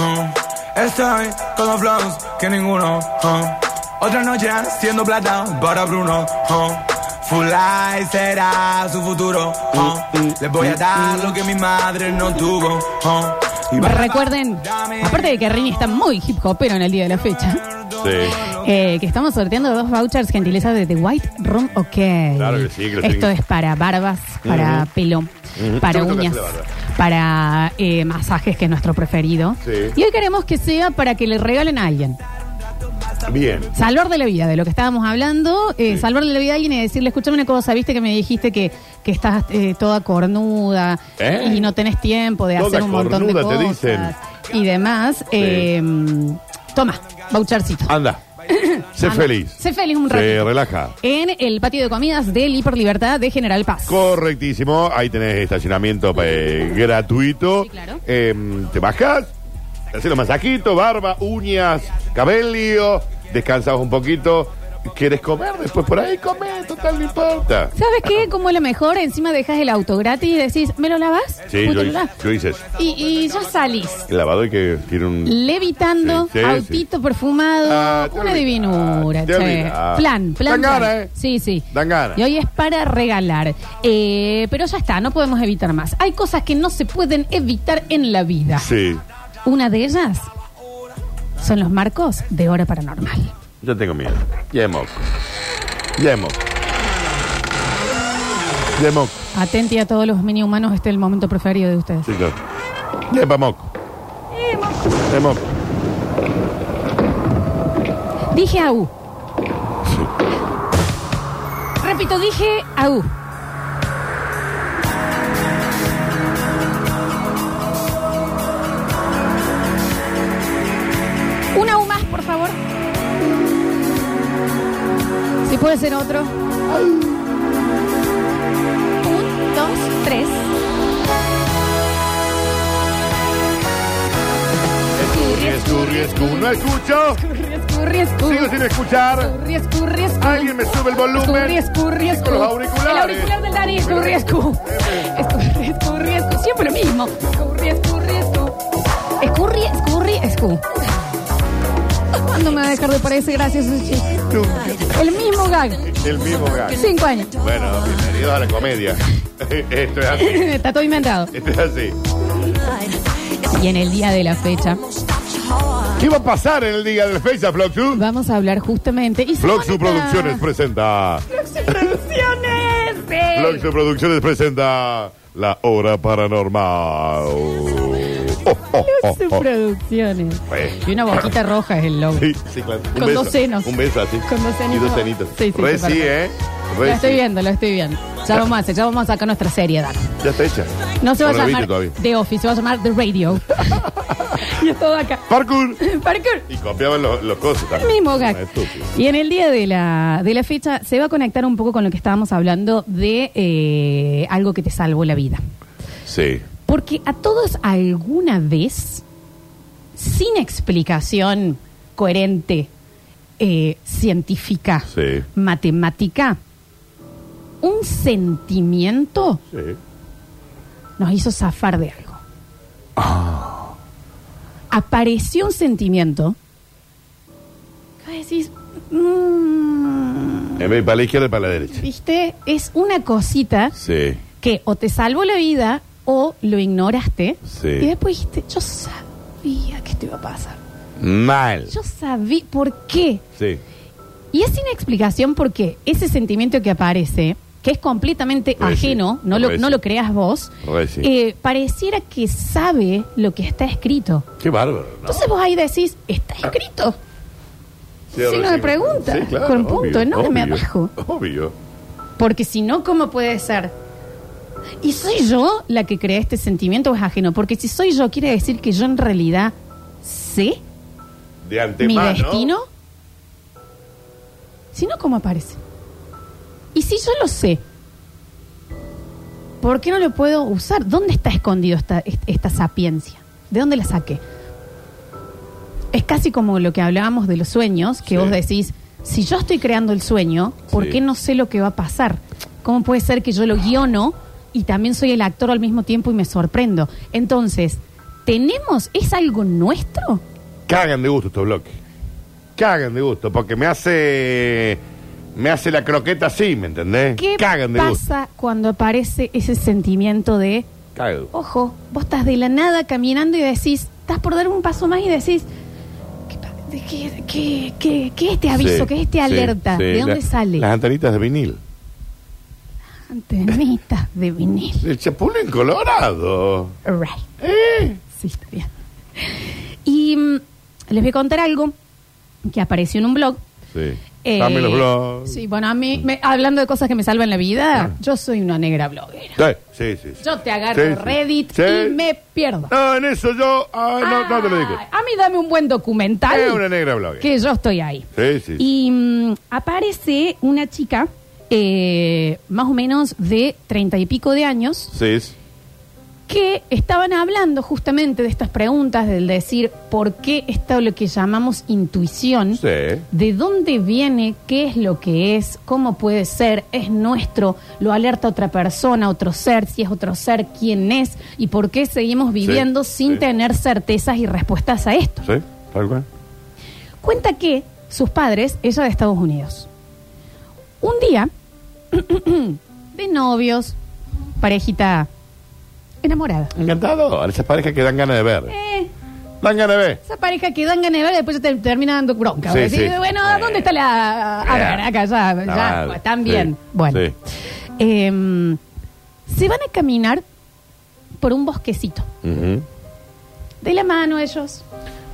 uh. Estoy con los flows que ninguno. uh. Otra noche haciendo plata para Bruno. uh. Full life será su futuro. uh. Les voy a dar lo que mi madre no tuvo. uh. Recuerden, aparte de que Rini está muy hip hopero en el día de la fecha, Sí. eh, que estamos sorteando dos vouchers gentilezas de The White Room OK. Claro que sí, que Esto es para barbas, para pelo, para Yo me toco uñas, hacer la barba. Para eh, masajes, que es nuestro preferido. Sí. Y hoy queremos que sea para que le regalen a alguien. Bien. Salvar de la vida, de lo que estábamos hablando. eh, Sí. Salvar de la vida a alguien y decirle, escúchame una cosa, viste que me dijiste que, que estás eh, toda cornuda ¿Eh? y no tenés tiempo de Toda hacer un montón de cornuda, te cosas dicen. y demás. eh, toma, vouchercito. Anda. Sé Anda. feliz. Sé feliz un Se ratito. relaja. En el patio de comidas del Hiper Libertad de General Paz. Correctísimo. Ahí tenés estacionamiento eh, gratuito. Sí, claro. Eh, te bajas, te haces los masajitos, barba, uñas, cabello, descansas un poquito. ¿Quieres comer? Después por ahí comer, total, no importa. ¿Sabes qué? Como lo mejor, encima dejas el auto gratis y decís, ¿me lo lavas? Sí, yo, hice- yo hice eso. Y, y ya salís. El lavado hay que tiene un... Levitando, Sí, sí, autito perfumado, Ah, te una olvidás, divinura, te che. olvidás. Plan, plan. Dan plan. ganas, ¿eh? Sí, sí. Dan ganas. Y hoy es para regalar. Eh, pero ya está, no podemos evitar más. Hay cosas que no se pueden evitar en la vida. Sí, Una de ellas son los marcos de hora paranormal. Yo tengo miedo. Ya moco. Atenti a todos los mini humanos, este es el momento preferido de ustedes. Sí, claro. Ya. Dije AU. Sí. Repito, dije AU. Una U más, por favor. Puede ser otro. Un, dos, tres. Escurri, escurri, escurri. No escucho. Escurri, escurri, escurri. Sigo sin escuchar. Escurri, escurri, escurri. Alguien me sube el volumen. Escurri, escurri, escurri. con los auriculares. El auricular del Dani, escurri, escurri. Escurri, escurri, escurri. Siempre lo mismo. Escurri, escurri, escurri. Escurri, escurri, escurri. ¿Cuándo me va a dejar de parecer gracioso ese chiste? El mismo gag. El mismo gato. Cinco años. Bueno, bienvenidos a la comedia. Esto es así. Está todo inventado. Esto es así. Y en el día de la fecha ¿Qué va a pasar en el día del fecha, Floxu? vamos a hablar justamente. Y Floxu Producciones presenta. Floxu Producciones. Floxu Producciones presenta La Hora Paranormal. Producciones. Y una boquita roja es el logo. Sí, sí, claro. Un Con beso. dos senos. Un beso así. Con dos Y cenitos. dos cenitos. Sí, sí, Re sí. ¿eh? Re Lo estoy sí. viendo, lo estoy viendo. Ya vamos a hacer, ya vamos a sacar nuestra seriedad. Ya está hecha. No se va a la llamar. The Office, se va a llamar The Radio. y es todo acá. Parkour. Parkour. Y copiaban los, los cosas El también. mismo gag. Y en el día de la, de la fecha se va a conectar un poco con lo que estábamos hablando de eh, algo que te salvó la vida. Sí. Porque a todos alguna vez, sin explicación coherente, eh, científica, Sí. matemática, un sentimiento Sí. nos hizo zafar de algo. Ah. Apareció un sentimiento que vos decís, mm, En vez para la izquierda y para la derecha. ¿viste? Es una cosita Sí. que o te salvó la vida o lo ignoraste. Sí. Y después dijiste, yo sabía que esto iba a pasar. Mal. Yo sabía por qué. Sí. Y es sin explicación porque ese sentimiento que aparece, que es completamente ajeno, no lo, no lo creas vos, eh, pareciera que sabe lo que está escrito. Qué bárbaro, ¿no? Entonces vos ahí decís, está escrito. Sí, signo re de pregunta, Sí, claro, con punto obvio, enorme obvio, abajo. Obvio. Porque si no, ¿cómo puede ser? ¿Y soy yo la que crea este sentimiento o es ajeno? Porque si soy yo, quiere decir que yo en realidad sé De mi destino. Si no, ¿cómo aparece? Y si yo lo sé, ¿por qué no lo puedo usar? ¿Dónde está escondido esta, est- esta sapiencia? ¿De dónde la saqué? Es casi como lo que hablábamos de los sueños, que Sí. vos decís, si yo estoy creando el sueño, ¿por Sí. qué no sé lo que va a pasar? ¿Cómo puede ser que yo lo guiono y también soy el actor al mismo tiempo y me sorprendo? Entonces, tenemos, es algo nuestro. Cagan de gusto estos bloques. Cagan de gusto, porque me hace. Me hace la croqueta así, ¿me entendés? ¿Qué Cagan de gusto. pasa cuando aparece ese sentimiento de, gusto. ojo, vos estás de la nada caminando y decís, estás por dar un paso más y decís, ¿qué, pa- de qué, qué- qué- qué es este aviso? Sí, ¿Qué es este sí, alerta? sí. ¿De dónde La- sale? Las antenitas de vinil. Antenitas de vinil. El chapulín colorado. Right. ¿Eh? Sí, está bien. Y mm, les voy a contar algo que apareció en un blog. Sí. Eh, Dame los blogs. Sí, bueno, a mí, me- hablando de cosas que me salvan la vida, Ah. yo soy una negra bloguera. Sí, sí, sí. Yo te agarro Sí, sí. Reddit Sí. y me pierdo. No, en eso yo. ah, no, no te lo digo. Ay, A mí dame un buen documental Es una negra blogger. que yo estoy ahí. Sí, sí. sí. Y mm, aparece una chica, eh, más o menos de treinta y pico de años, Sí, que estaban hablando justamente de estas preguntas, del decir por qué está lo que llamamos intuición, Sí. de dónde viene, qué es lo que es, cómo puede ser, es nuestro, lo alerta otra persona, otro ser, si es otro ser, quién es y por qué seguimos viviendo sin sí. tener certezas y respuestas a esto. Sí, tal cual. Cuenta que sus padres, ella de Estados Unidos, un día, de novios, parejita enamorada. Encantado. Esas parejas que dan ganas de ver. Eh, Dan ganas de ver. esa pareja que dan ganas de ver, después te termina dando bronca. Sí, Decir, sí. Bueno, Eh. ¿dónde está la...? A ver, acá ya, ya madre. están bien. Bueno. sí. Em, se van a caminar por un bosquecito. Ujú. De la mano ellos.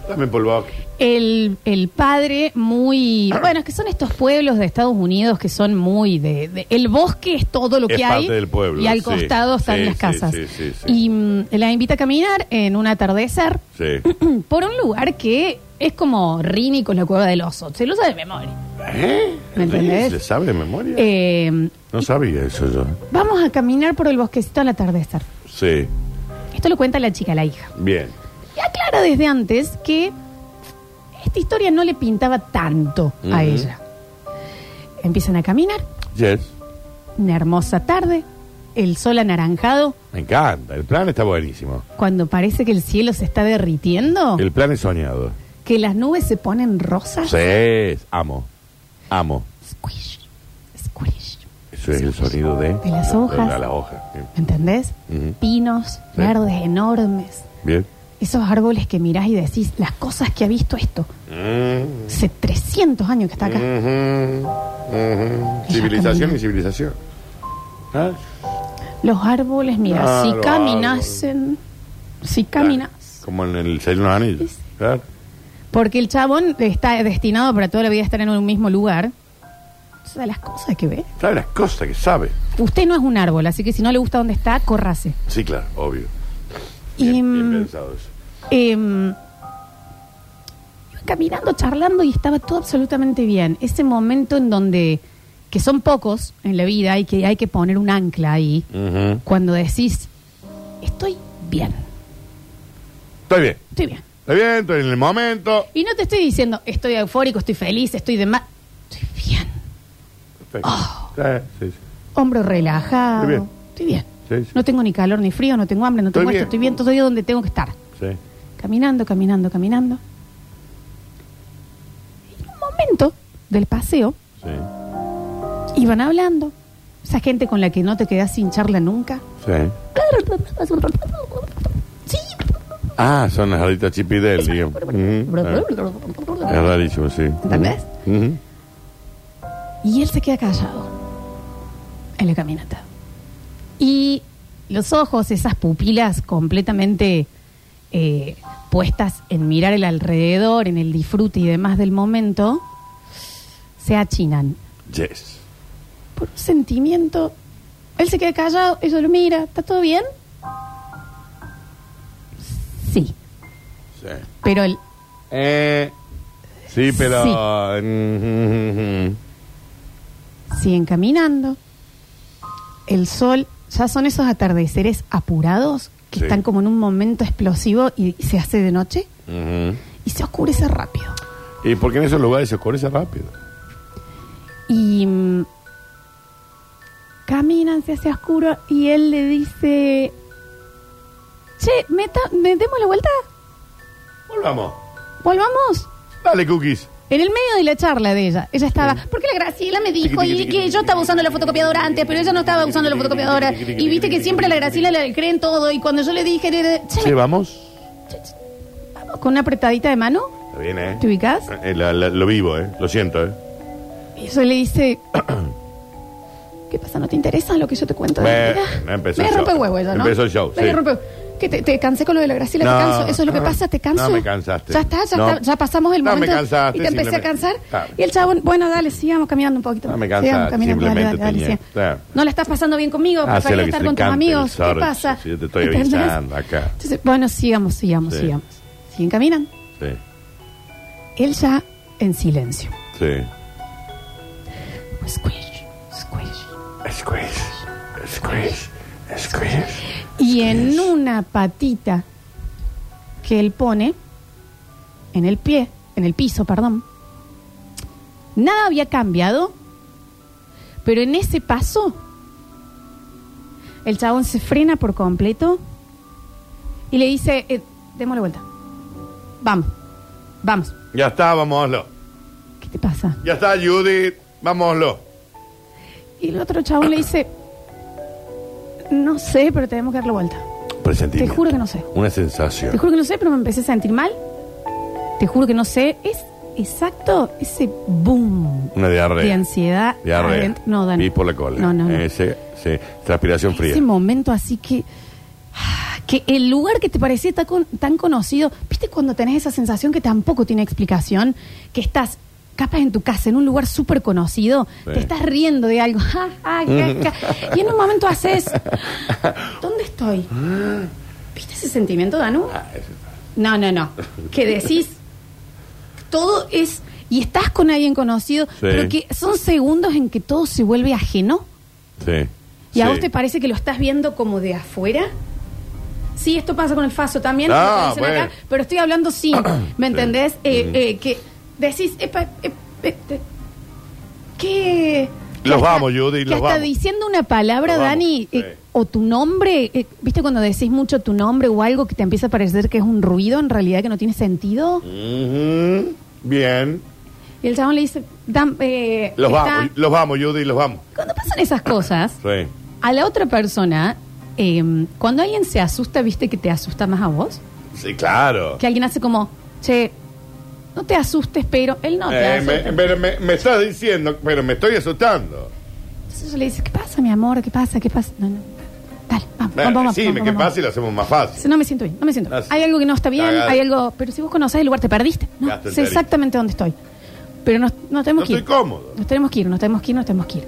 Dame polvo. El, el padre muy... Bueno, es que son estos pueblos de Estados Unidos que son muy de... de- el bosque es todo lo Es que hay. parte del pueblo, Y al sí. costado están Sí, las sí, casas. sí, sí, sí. Y mm, la invita a caminar en un atardecer Sí. por un lugar que es como Rini con la cueva del oso. Se lo sabe de memoria. ¿Eh? ¿Me entendés? ¿Se sabe de memoria? Eh, No sabía eso yo. vamos a caminar por el bosquecito al atardecer. Sí. Esto lo cuenta la chica, la hija. Bien. Y aclara desde antes que esta historia no le pintaba tanto a Ujú. ella. Empiezan a caminar, Yes. una hermosa tarde, el sol anaranjado, Me encanta. El plan está buenísimo. cuando parece que el cielo se está derritiendo, El plan es soñado. que las nubes se ponen rosas. Sí. Amo. Amo. Squish, squish. Eso es el sonido de... De las hojas. De la hoja. ¿Entendés? Ujú. Pinos verdes enormes. Bien. Esos árboles que mirás y decís, las cosas que ha visto esto. Mm. Hace 300 años que está acá. Civilización y civilización. ¿Ah? Los árboles, mira, Ah, si caminasen, si caminas. Como en el Señor de los Anillos. Sí. Claro. Porque el chabón está destinado para toda la vida a estar en un mismo lugar. Todas las cosas que ve. Sabe las cosas que sabe. Usted no es un árbol, así que si no le gusta dónde está, córrase. Sí, claro, obvio. Y, Bien, bien mm, pensado eso. Em, iba caminando, charlando y estaba todo absolutamente bien. Ese momento en donde, que son pocos en la vida y que hay que poner un ancla ahí, Ujú. cuando decís, estoy bien, Estoy bien. estoy bien. Estoy bien, estoy en el momento. Y no te estoy diciendo, estoy eufórico, estoy feliz, estoy de más. Estoy bien. Perfecto. Oh. Sí, sí, sí. Hombro relajado. Estoy bien. Estoy bien. Sí, sí. No tengo ni calor ni frío, no tengo hambre, no Estoy tengo bien. esto, estoy bien, estoy donde tengo que estar. Sí. Caminando, caminando, caminando. Y en un momento del paseo, iban hablando. Esa gente con la que no te quedas sin charla nunca. Sí. Ah, son las alitas chipidel, digamos. Ujú. Es rarísimo, sí. ¿Entendés? Y él se queda callado en la caminata. Y los ojos, esas pupilas completamente eh, puestas en mirar el alrededor, en el disfrute y demás del momento, se achinan. Yes. Por un sentimiento. Él se queda callado, ella lo mira, ¿está todo bien? Sí, Sí. pero el, Eh, sí, pero... Sí. Ujú. siguen caminando. El sol, ya son esos atardeceres apurados que Sí. están como en un momento explosivo y se hace de noche y se oscurece rápido. ¿Y por qué en esos lugares se oscurece rápido? Y mm, caminan, se hace oscuro y él le dice, Che, meta, me demos la vuelta. Volvamos. Volvamos. Dale, cookies. En el medio de la charla de ella, ella estaba, porque la Graciela me dijo y que yo estaba usando la fotocopiadora antes, pero ella no estaba usando la fotocopiadora. Y viste que siempre a la Graciela le creen todo y cuando yo le dije, le- che, ¿Sí, vamos? vamos con una apretadita de mano, Está bien, ¿eh? ¿te ubicas? Eh, la- la- lo vivo, ¿eh? Lo siento, ¿eh? Y yo le dice, ¿qué pasa? ¿No te interesa lo que yo te cuento? de mi Bueno, vida? empezó me el rompe show. huevo ella, ¿no? Empezó el show, Me sí. rompe- ¿Qué te, te cansé con lo de la Graciela? No. ¿Te canso? ¿Eso es lo que pasa? ¿Te canso? No me cansaste. Ya está, ya, No. está, ya pasamos el No me momento. cansaste, Y te empecé a simplemente. cansar. Claro. Y el chabón, bueno, dale, sigamos caminando un poquito. No me Sigamos cansaste, caminando, dale, simplemente dale, dale, tenía- claro. No la estás pasando bien conmigo, preferís lo que estar se con tus cante el amigos. ¿Qué sordo. pasa? Sí, yo te estoy ¿Entendés? avisando acá. Entonces, bueno, sigamos, sigamos, Sí. sigamos. Siguen caminando. Sí, Él ya en silencio. sí. Squish, squish. Squish, squish, squish. Y en una patita que él pone en el pie, en el piso, perdón, nada había cambiado, pero en ese paso el chabón se frena por completo y le dice, eh, démosle vuelta, vamos, vamos, Ya está, vámonoslo. ¿qué te pasa? Ya está, Judith. Vámonoslo. Y el otro chabón le dice, no sé, pero tenemos que darle vuelta. Te Presentimiento. juro que no sé. Una Te sensación. juro que no sé, pero me empecé a sentir mal. Te juro que no sé. Es exacto ese boom Una diarrea. de ansiedad. Diarrea. adentro. No, Dani. Y por la cola. No, no, no. Ese, sí. Transpiración fría. Ese momento así que. Que el lugar que te parecía tan, con- tan conocido, ¿viste cuando tenés esa sensación que tampoco tiene explicación? Que estás capaz en tu casa, en un lugar súper conocido, Sí. te estás riendo de algo, ja, ja, ja, ja, y en un momento haces, ¿dónde estoy? ¿Viste ese sentimiento, Danu? Ah, No, no, no. Que decís, todo es, y estás con alguien conocido, pero que son segundos en que todo se vuelve ajeno. Sí. ¿Y a vos te parece que lo estás viendo como de afuera? Sí, esto pasa con el Faso también, Ah, dicen acá, pero estoy hablando sí, ¿me entendés? Eh, Ujú. eh, que decís, epa, ep- ep- te- que... que Los hasta- vamos, Judy, los hasta vamos. diciendo una palabra, Los vamos, Dani, sí. eh, o tu nombre, eh, ¿viste cuando decís mucho tu nombre o algo que te empieza a parecer que es un ruido en realidad que no tiene sentido? Bien. Y el chabón le dice, "Dam- eh, Los está-". vamos, los vamos, Judy, los vamos. Cuando pasan esas cosas, Sí. a la otra persona, eh, cuando alguien se asusta, ¿viste que te asusta más a vos? Sí, claro. Que alguien hace como, che, no te asustes, pero él no te Eh, asusta. me, pero me, me estás diciendo, pero me estoy asustando. Entonces yo le dice, ¿qué pasa, mi amor? ¿Qué pasa? ¿Qué pasa? No, no. Dale, vamos, Bueno, vamos, vamos. decime vamos, qué vamos. pasa y lo hacemos más fácil. Dice, No me siento bien, no me siento bien. Sí. Hay algo que no está bien, Cagada. hay algo... Pero si vos conocés el lugar, te perdiste. No, Gasto sé exactamente dónde estoy. Pero nos, nos tenemos No que ir. estoy cómodo. Nos tenemos que ir, nos tenemos que ir, nos tenemos que ir.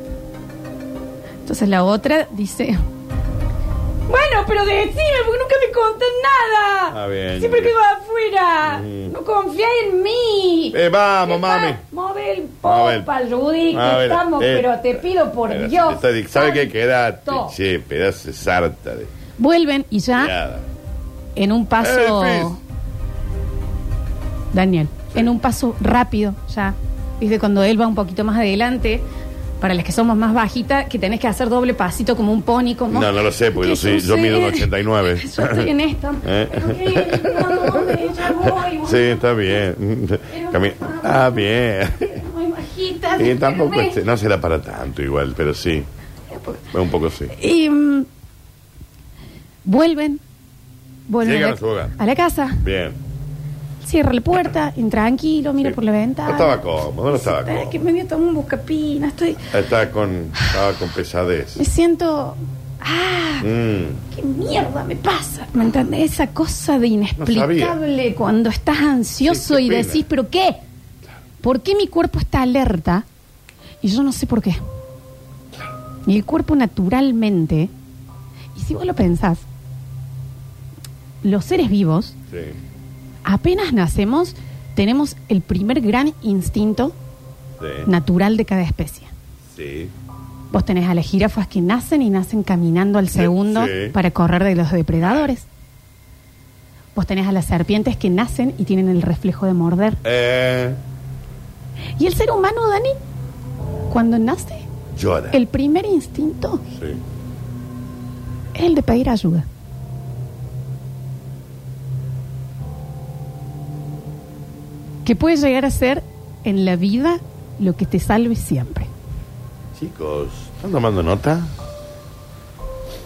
Entonces la otra dice... Bueno, pero decime, porque nunca me contás nada. Ah, bien. Siempre quedo afuera. Ujú. No confía en mí. Eh, vamos, ¿Qué mami. Move el popa, Rudy, que estamos, eh, pero te pido por Dios. estoy- ¿Sabe qué? Quédate, santo. che, pedazo de sarta de Vuelven y ya en un paso... Eh. Daniel, en un paso rápido ya. Viste, cuando él va un poquito más adelante, para las que somos más bajitas, que tenés que hacer doble pasito como un poni, como... No, no lo sé, porque Que yo, soy, yo mido un 89. Yo estoy en esta. Eh. Pero no, ya voy. Sí, está bien. Cami- ah, bien. Muy bajita. Y tampoco este- no será para tanto igual, pero sí. Un poco sí. Y mm, vuelven. Vuelven Llegan a, la, a su hogar. a la casa, Bien. Cierra la puerta, intranquilo, mira por la ventana. No estaba cómodo, no estaba Eh, que cómodo. medio tomo un buscapina, estoy... Estaba con, estaba con Me pesadez. siento... ¡Ah! Mm. ¿Qué mierda me pasa? ¿Me entendés? Esa cosa de inexplicable cuando estás ansioso Sí, y pena. decís, ¿pero qué? ¿Por qué mi cuerpo está alerta? Y yo no sé por qué. Y el cuerpo naturalmente, y si vos lo pensás, los seres vivos, Sí. Apenas nacemos, tenemos el primer gran instinto Sí. natural de cada especie. Sí. Vos tenés a las jirafas que nacen y nacen caminando al segundo Sí. para correr de los depredadores. Vos tenés a las serpientes que nacen y tienen el reflejo de morder. Eh, Y el ser humano, Dani, cuando nace, llora. el primer instinto Sí. es el de pedir ayuda. Que puede llegar a ser en la vida lo que te salve siempre. Chicos, ¿están tomando nota?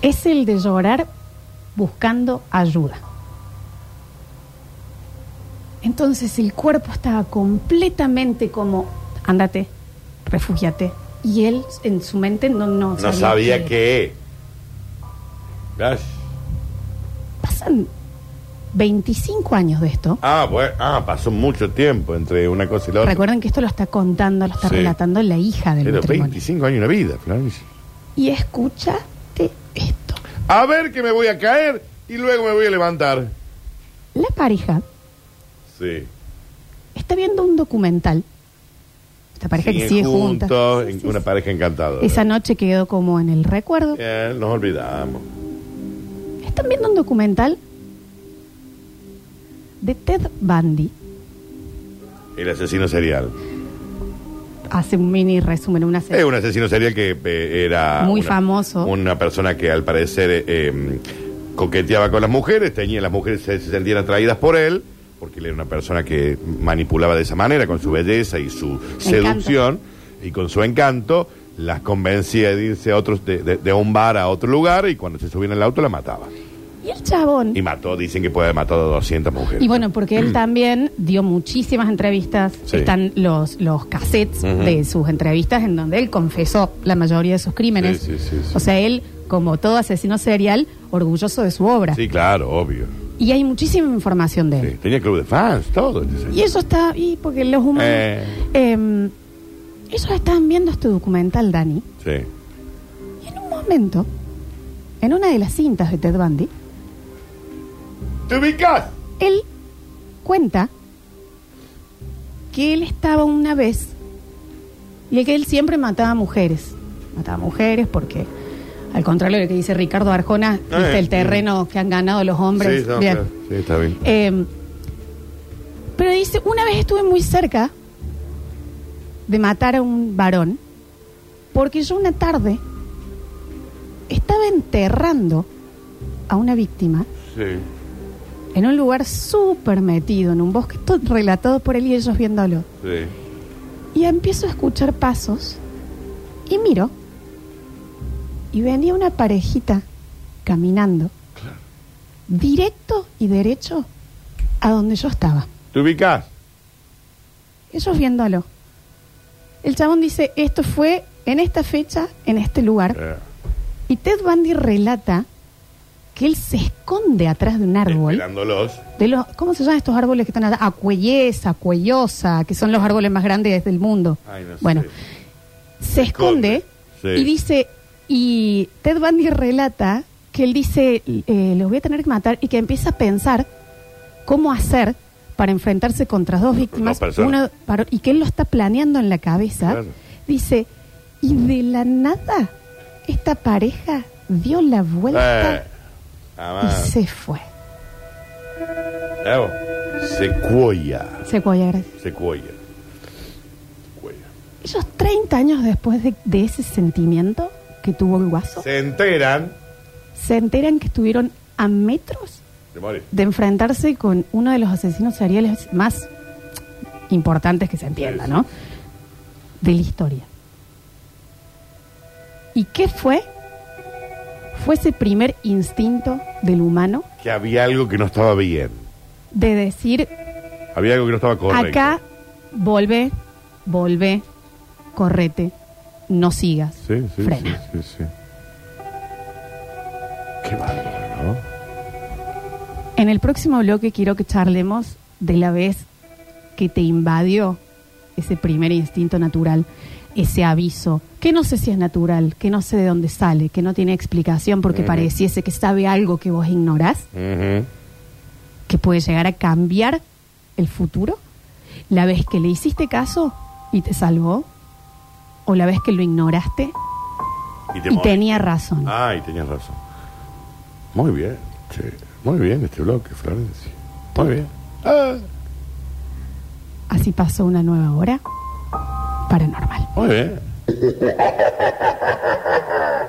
Es el de llorar buscando ayuda. Entonces el cuerpo estaba completamente como, ándate, refúgiate. Y él en su mente no, no, No sabía qué qué. Ay. Pasan 25 años de esto. Ah, bueno, ah, pasó mucho tiempo entre una cosa y la otra. Recuerden que esto lo está contando, lo está Sí. relatando la hija del Pero matrimonio. 25 años una vida, Florencia. Y escúchate esto. A ver que me voy a caer y luego me voy a levantar. La pareja Sí. está viendo un documental. Esta pareja que sigue junta. juntos, Sí, en sí, una pareja encantada. Esa noche quedó como en el recuerdo. Eh, nos olvidamos. Están viendo un documental de Ted Bundy. El asesino serial. Hace un mini resumen, una Es un asesino serial que eh, era... Muy una- famoso. Una persona que al parecer eh, eh, coqueteaba con las mujeres, tenía las mujeres se, se sentían atraídas por él, porque él era una persona que manipulaba de esa manera, con su belleza y su seducción, y con su encanto, las convencía de irse a otros, de, de- de un bar a otro lugar, y cuando se subían al auto la mataba. Y el chabón. Y mató, dicen que puede haber matado a 200 mujeres. Y bueno, porque él también dio muchísimas entrevistas. Sí. Están los, los cassettes de sus entrevistas en donde él confesó la mayoría de sus crímenes. Sí, sí. O sea, él, como todo asesino serial, orgulloso de su obra. Sí, claro, obvio. Y hay muchísima información de él. Sí, Tenía club de fans, todo. Y eso está, y porque los humanos... Eh. Eh, ellos estaban viendo este documental, Dani, Sí. y en un momento, en una de las cintas de Ted Bundy, ¿Te ubicas? él cuenta que él estaba una vez y que él siempre mataba mujeres. Mataba mujeres porque, al contrario de lo que dice Ricardo Arjona, Eh, viste el mm. terreno que han ganado los hombres. Sí, no, Bien. claro. sí, está bien. Eh, pero dice, una vez estuve muy cerca de matar a un varón porque yo una tarde estaba enterrando a una víctima Sí. En un lugar súper metido, en un bosque, todo relatado por él y ellos viéndolo. Sí. Y empiezo a escuchar pasos y miro y venía una parejita caminando directo y derecho a donde yo estaba. ¿Te ubicas? Ellos viéndolo. El chabón dice, esto fue en esta fecha, en este lugar. Eh, Y Ted Bundy relata que él se esconde atrás de un árbol. Esperándolos. De los, ¿Cómo se llaman estos árboles que están allá? Acuellesa, cuellosa, que son los árboles más grandes del mundo. Ay, no sé. bueno, se esconde Sí. y dice, y Ted Bundy relata que él dice, eh, los voy a tener que matar y que empieza a pensar cómo hacer para enfrentarse contra dos víctimas una para- y que él lo está planeando en la cabeza. Claro. Dice, y de la nada, esta pareja dio la vuelta Eh, además, y se fue. Evo, Secuoya. Secuoya, gracias. Secuoya. Secuoya. Ellos 30 años después de, de ese sentimiento que tuvo el guaso, Se enteran se enteran que estuvieron a metros de morir. de enfrentarse con uno de los asesinos seriales más importantes que se entienda, Sí, ¿no? De la historia. ¿Y qué fue? Fue ese primer instinto del humano Que había algo que no estaba bien. de decir, Había algo que no estaba correcto. acá, volve, volve, correte, no sigas, Sí, sí, frena. sí, sí, sí. Qué bárbaro, ¿no? En el próximo bloque quiero que charlemos de la vez que te invadió ese primer instinto natural, ese aviso, que no sé si es natural, que no sé de dónde sale, que no tiene explicación porque pareciese que sabe algo que vos ignorás, que puede llegar a cambiar el futuro. La vez que le hiciste caso y te salvó, o la vez que lo ignoraste Y, te y morís. tenía razón. Ah, y tenías razón. Muy bien, che. Muy bien este bloque, Florencia. Muy bien. Ah, Así pasó una nueva hora paranormal. muy bien.